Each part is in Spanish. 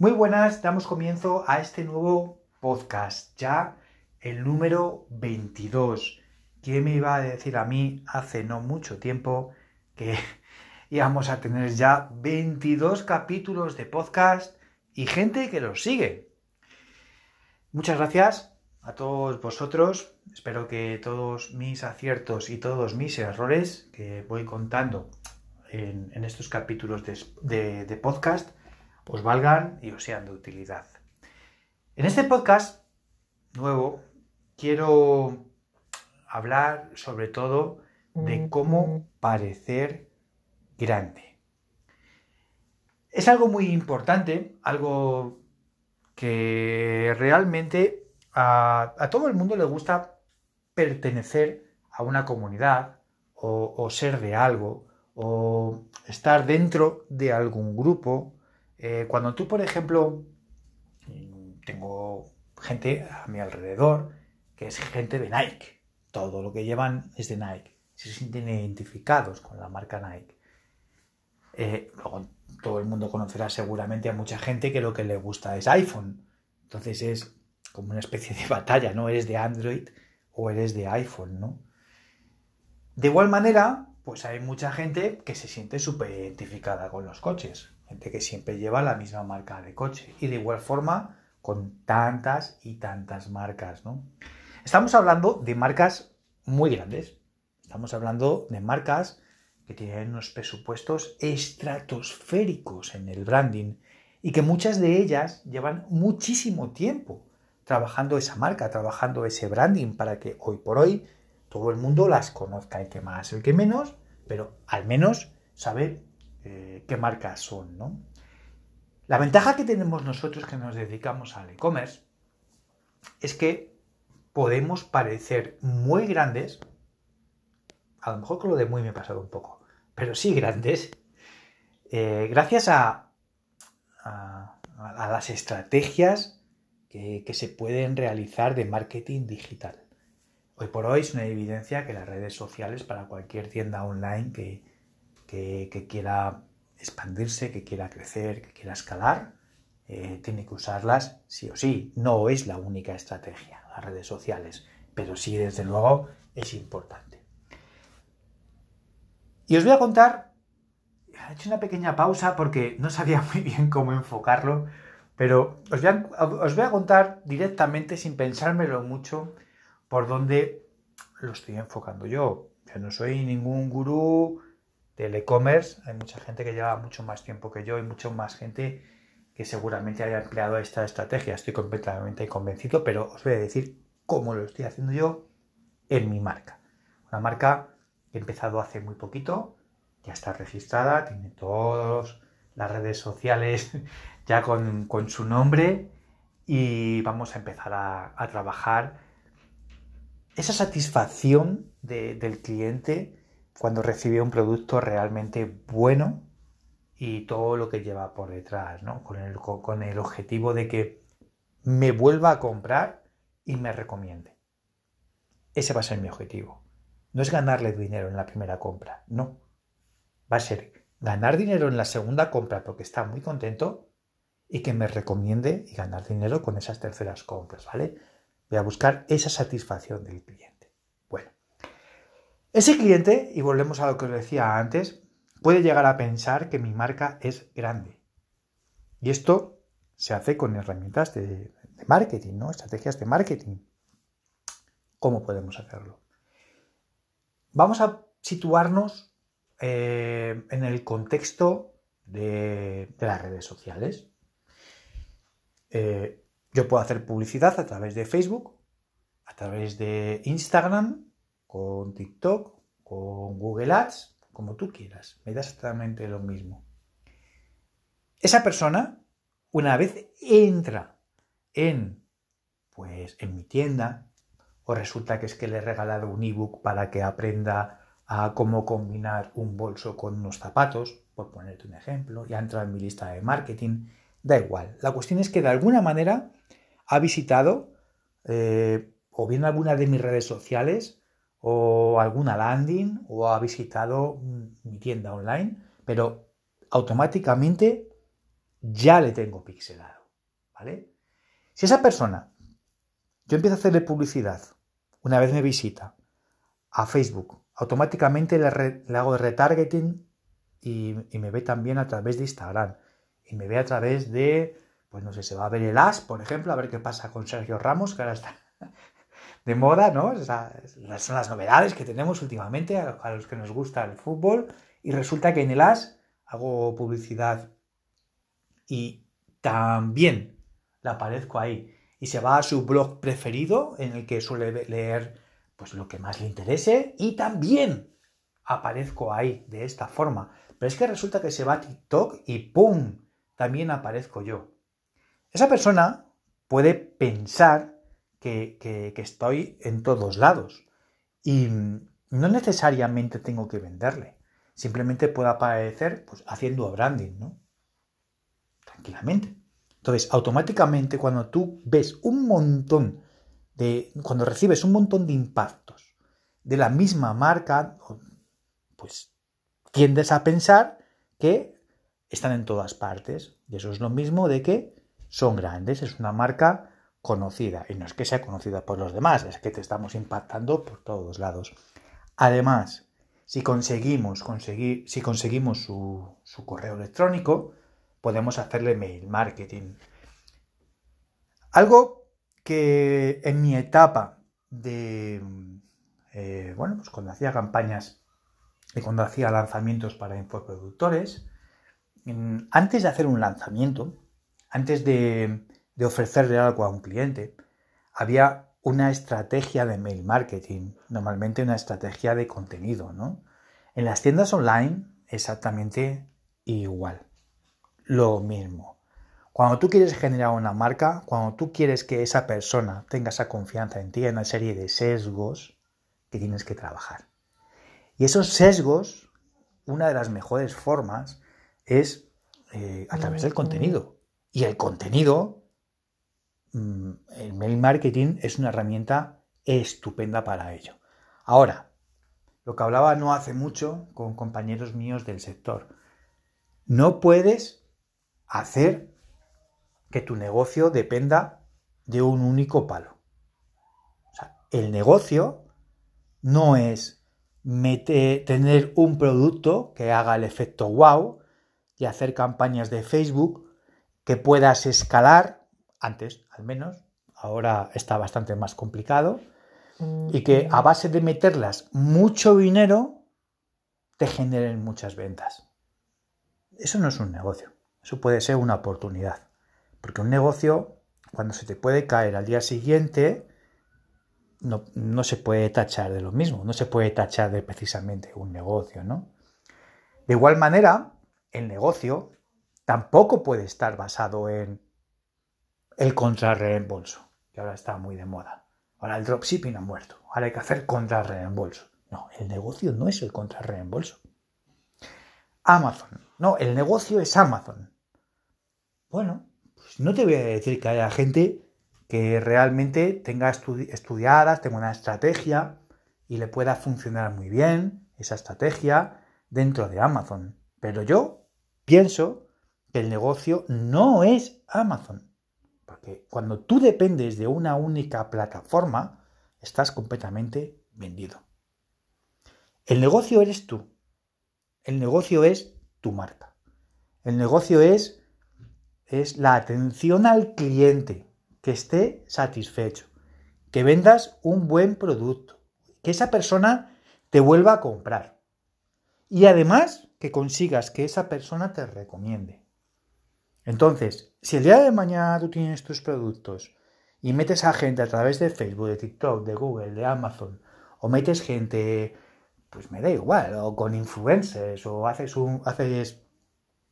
Muy buenas, damos comienzo a este nuevo podcast, ya el número 22. ¿Quién me iba a decir a mí hace no mucho tiempo que íbamos a tener ya 22 capítulos de podcast y gente que los sigue? Muchas gracias a todos vosotros. Espero que todos mis aciertos y todos mis errores que voy contando en, estos capítulos de podcast os valgan y os sean de utilidad. En este podcast nuevo quiero hablar sobre todo de cómo parecer grande. Es algo muy importante, algo que realmente a, todo el mundo le gusta pertenecer a una comunidad o ser de algo o estar dentro de algún grupo eh, cuando tú, por ejemplo, tengo gente a mi alrededor que es gente de Nike, todo lo que llevan es de Nike, se sienten identificados con la marca Nike. Eh, todo el mundo conocerá seguramente a mucha gente que lo que le gusta es iPhone. Entonces es como una especie de batalla, ¿no? Eres de Android o eres de iPhone, ¿no? De igual manera, pues hay mucha gente que se siente súper identificada con los coches gente que siempre lleva la misma marca de coche y de igual forma con tantas y tantas marcas, ¿no? Estamos hablando de marcas muy grandes, estamos hablando de marcas que tienen unos presupuestos estratosféricos en el branding y que muchas de ellas llevan muchísimo tiempo trabajando esa marca, trabajando ese branding para que hoy por hoy todo el mundo las conozca, el que más, el que menos, pero al menos saber eh, qué marcas son, ¿no? La ventaja que tenemos nosotros que nos dedicamos al e-commerce es que podemos parecer muy grandes, a lo mejor con lo de muy me he pasado un poco, pero sí grandes, eh, gracias a, las estrategias que, que se pueden realizar de marketing digital. Hoy por hoy es una evidencia que las redes sociales para cualquier tienda online que, que, quiera expandirse, que quiera crecer, que quiera escalar, eh, tiene que usarlas sí o sí. No es la única estrategia, las redes sociales, pero sí, desde luego, es importante. Y os voy a contar, he hecho una pequeña pausa porque no sabía muy bien cómo enfocarlo, pero os voy a, os voy a contar directamente, sin pensármelo mucho, por dónde lo estoy enfocando yo. Yo no soy ningún gurú del e-commerce. Hay mucha gente que lleva mucho más tiempo que yo y mucho más gente que seguramente haya empleado esta estrategia. Estoy completamente convencido, pero os voy a decir cómo lo estoy haciendo yo en mi marca. Una marca que he empezado hace muy poquito, ya está registrada, tiene todas las redes sociales ya con, su nombre y vamos a empezar a, trabajar esa satisfacción del cliente cuando recibe un producto realmente bueno y todo lo que lleva por detrás, ¿no? Con el, con el objetivo de que me vuelva a comprar y me recomiende. Ese va a ser mi objetivo. No es ganarle dinero en la primera compra, no. Va a ser ganar dinero en la segunda compra porque está muy contento y que me recomiende y ganar dinero con esas terceras compras, ¿vale? Voy a buscar esa satisfacción del cliente. Ese cliente, y volvemos a lo que os decía antes, puede llegar a pensar que mi marca es grande. Y esto se hace con herramientas de, marketing, ¿no? Estrategias de marketing. ¿Cómo podemos hacerlo? Vamos a situarnos eh, en el contexto de, las redes sociales. Eh, yo puedo hacer publicidad a través de Facebook, a través de Instagram, con TikTok, con Google Ads, como tú quieras. Me da exactamente lo mismo. Esa persona, una vez entra en, pues, en mi tienda, o resulta que es que le he regalado un ebook para que aprenda a cómo combinar un bolso con unos zapatos, por ponerte un ejemplo, y ha entrado en mi lista de marketing, da igual. La cuestión es que de alguna manera ha visitado eh, o bien alguna de mis redes sociales o alguna landing o ha visitado mi tienda online, pero automáticamente ya le tengo pixelado, ¿vale? Si esa persona, yo empiezo a hacerle publicidad, una vez me visita a Facebook, automáticamente le, hago retargeting y, y, me ve también a través de Instagram y me ve a través de, pues no sé, se va a ver el As, por ejemplo, a ver qué pasa con Sergio Ramos, que ahora está de moda, ¿no? O son las novedades que tenemos últimamente a, los que nos gusta el fútbol. Y resulta que en el As hago publicidad y también la aparezco ahí. Y se va a su blog preferido en el que suele leer pues lo que más le interese y también aparezco ahí de esta forma. Pero es que resulta que se va a TikTok y ¡pum! También aparezco yo. Esa persona puede pensar que, estoy en todos lados. Y no necesariamente tengo que venderle. Simplemente puedo aparecer pues, haciendo branding, ¿no? Tranquilamente. Entonces, automáticamente cuando tú ves un montón de... Cuando recibes un montón de impactos de la misma marca, pues tiendes a pensar que están en todas partes. Y eso es lo mismo de que son grandes. Es una marca conocida. Y no es que sea conocida por los demás, es que te estamos impactando por todos lados. Además, si conseguimos, conseguir, si conseguimos su, correo electrónico, podemos hacerle mail marketing. Algo que en mi etapa de, eh, bueno, pues cuando hacía campañas y cuando hacía lanzamientos para infoproductores, antes de hacer un lanzamiento, antes de, de ofrecerle algo a un cliente, había una estrategia de mail marketing, normalmente una estrategia de contenido, ¿no? En las tiendas online, exactamente igual. Lo mismo. Cuando tú quieres generar una marca, cuando tú quieres que esa persona tenga esa confianza en ti, hay una serie de sesgos que tienes que trabajar. Y esos sesgos, una de las mejores formas es eh, a través del contenido. Y el contenido el mail marketing es una herramienta estupenda para ello. Ahora, lo que hablaba no hace mucho con compañeros míos del sector, no puedes hacer que tu negocio dependa de un único palo. el negocio no es tener un producto que haga el efecto wow y hacer campañas de Facebook que puedas escalar antes al menos, ahora está bastante más complicado, y que a base de meterlas mucho dinero te generen muchas ventas. Eso no es un negocio, eso puede ser una oportunidad, porque un negocio, cuando se te puede caer al día siguiente, no, no, se puede tachar de lo mismo, no se puede tachar de precisamente un negocio, ¿no? De igual manera, el negocio tampoco puede estar basado en el contrarreembolso, que ahora está muy de moda. Ahora el dropshipping ha muerto. Ahora hay que hacer contrarreembolso. No, el negocio no es el contrarreembolso. Amazon. No, el negocio es Amazon. Bueno, pues no te voy a decir que haya gente que realmente tenga estudiadas, tenga una estrategia y le pueda funcionar muy bien esa estrategia dentro de Amazon. Pero yo pienso que el negocio no es Amazon. Porque cuando tú dependes de una única plataforma, estás completamente vendido. El negocio eres tú. El negocio es tu marca. El negocio es, es la atención al cliente, que esté satisfecho, que vendas un buen producto, que esa persona te vuelva a comprar. Y además que consigas que esa persona te recomiende. Entonces, si el día de mañana tú tienes tus productos y metes a gente a través de Facebook, de TikTok, de Google, de Amazon, o metes gente, pues me da igual, o con influencers, o haces un, haces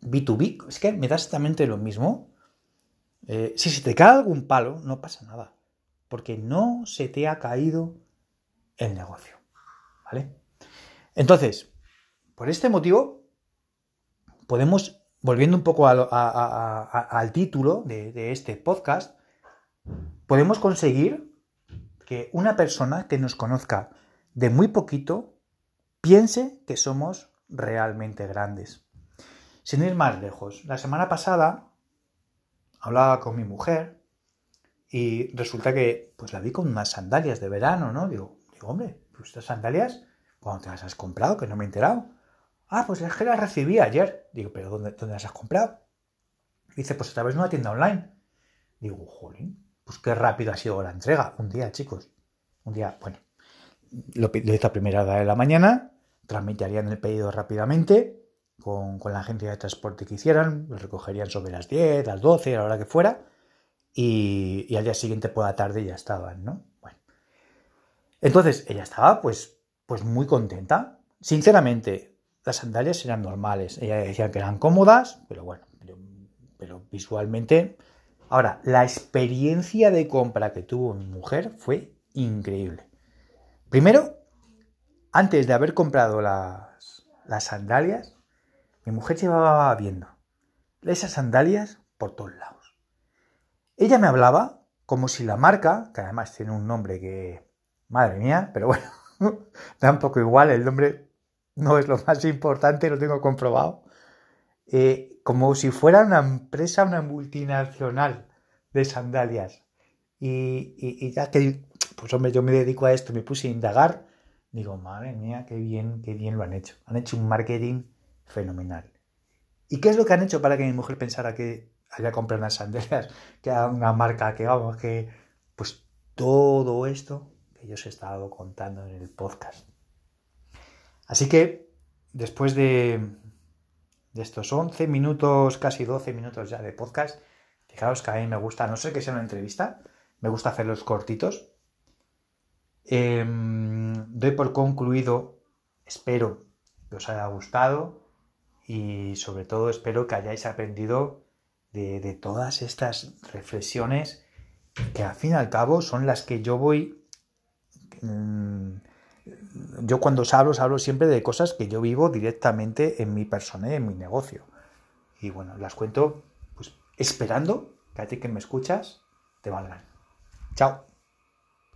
B2B, es que me da exactamente lo mismo. Eh, si se te cae algún palo, no pasa nada, porque no se te ha caído el negocio. ¿Vale? Entonces, por este motivo, podemos volviendo un poco al título de, este podcast, podemos conseguir que una persona que nos conozca de muy poquito piense que somos realmente grandes. Sin ir más lejos, la semana pasada hablaba con mi mujer y resulta que pues la vi con unas sandalias de verano, ¿no? Digo, hombre, estas sandalias, ¿cuándo te las has comprado? Que no me he enterado. Ah, pues es que las recibí ayer. Digo, ¿pero dónde, dónde las has comprado? Dice, pues a través de una tienda online. Digo, jolín, pues qué rápido ha sido la entrega. Un día, chicos. Un día, bueno, lo, hice a primera hora de la mañana, tramitarían el pedido rápidamente con, con, la agencia de transporte que hicieran, lo recogerían sobre las 10, las 12, a la hora que fuera, y, y al día siguiente por la tarde ya estaban, ¿no? Bueno. Entonces, ella estaba pues, pues muy contenta. Sinceramente, las sandalias eran normales. Ella decía que eran cómodas, pero bueno, pero, visualmente... Ahora, la experiencia de compra que tuvo mi mujer fue increíble. Primero, antes de haber comprado las, las sandalias, mi mujer llevaba viendo esas sandalias por todos lados. Ella me hablaba como si la marca, que además tiene un nombre que, madre mía, pero bueno, da un poco igual, el nombre no es lo más importante, lo tengo comprobado, eh, como si fuera una empresa, una multinacional de sandalias. Y, y, y, ya que, pues hombre, yo me dedico a esto, me puse a indagar, digo, madre mía, qué bien, qué bien lo han hecho. Han hecho un marketing fenomenal. ¿Y qué es lo que han hecho para que mi mujer pensara que había comprado unas sandalias, que era una marca que, vamos, que, pues todo esto que yo os he estado contando en el podcast. Así que, después de, estos 11 minutos, casi 12 minutos ya de podcast, fijaos que a mí me gusta, no sé que sea una entrevista, me gusta hacerlos cortitos. Eh, doy por concluido, espero que os haya gustado y sobre todo espero que hayáis aprendido de, todas estas reflexiones que al fin y al cabo son las que yo voy... Mmm, yo cuando os hablo, os hablo siempre de cosas que yo vivo directamente en mi persona y en mi negocio. Y bueno, las cuento pues esperando que a ti que me escuchas te valgan. Chao.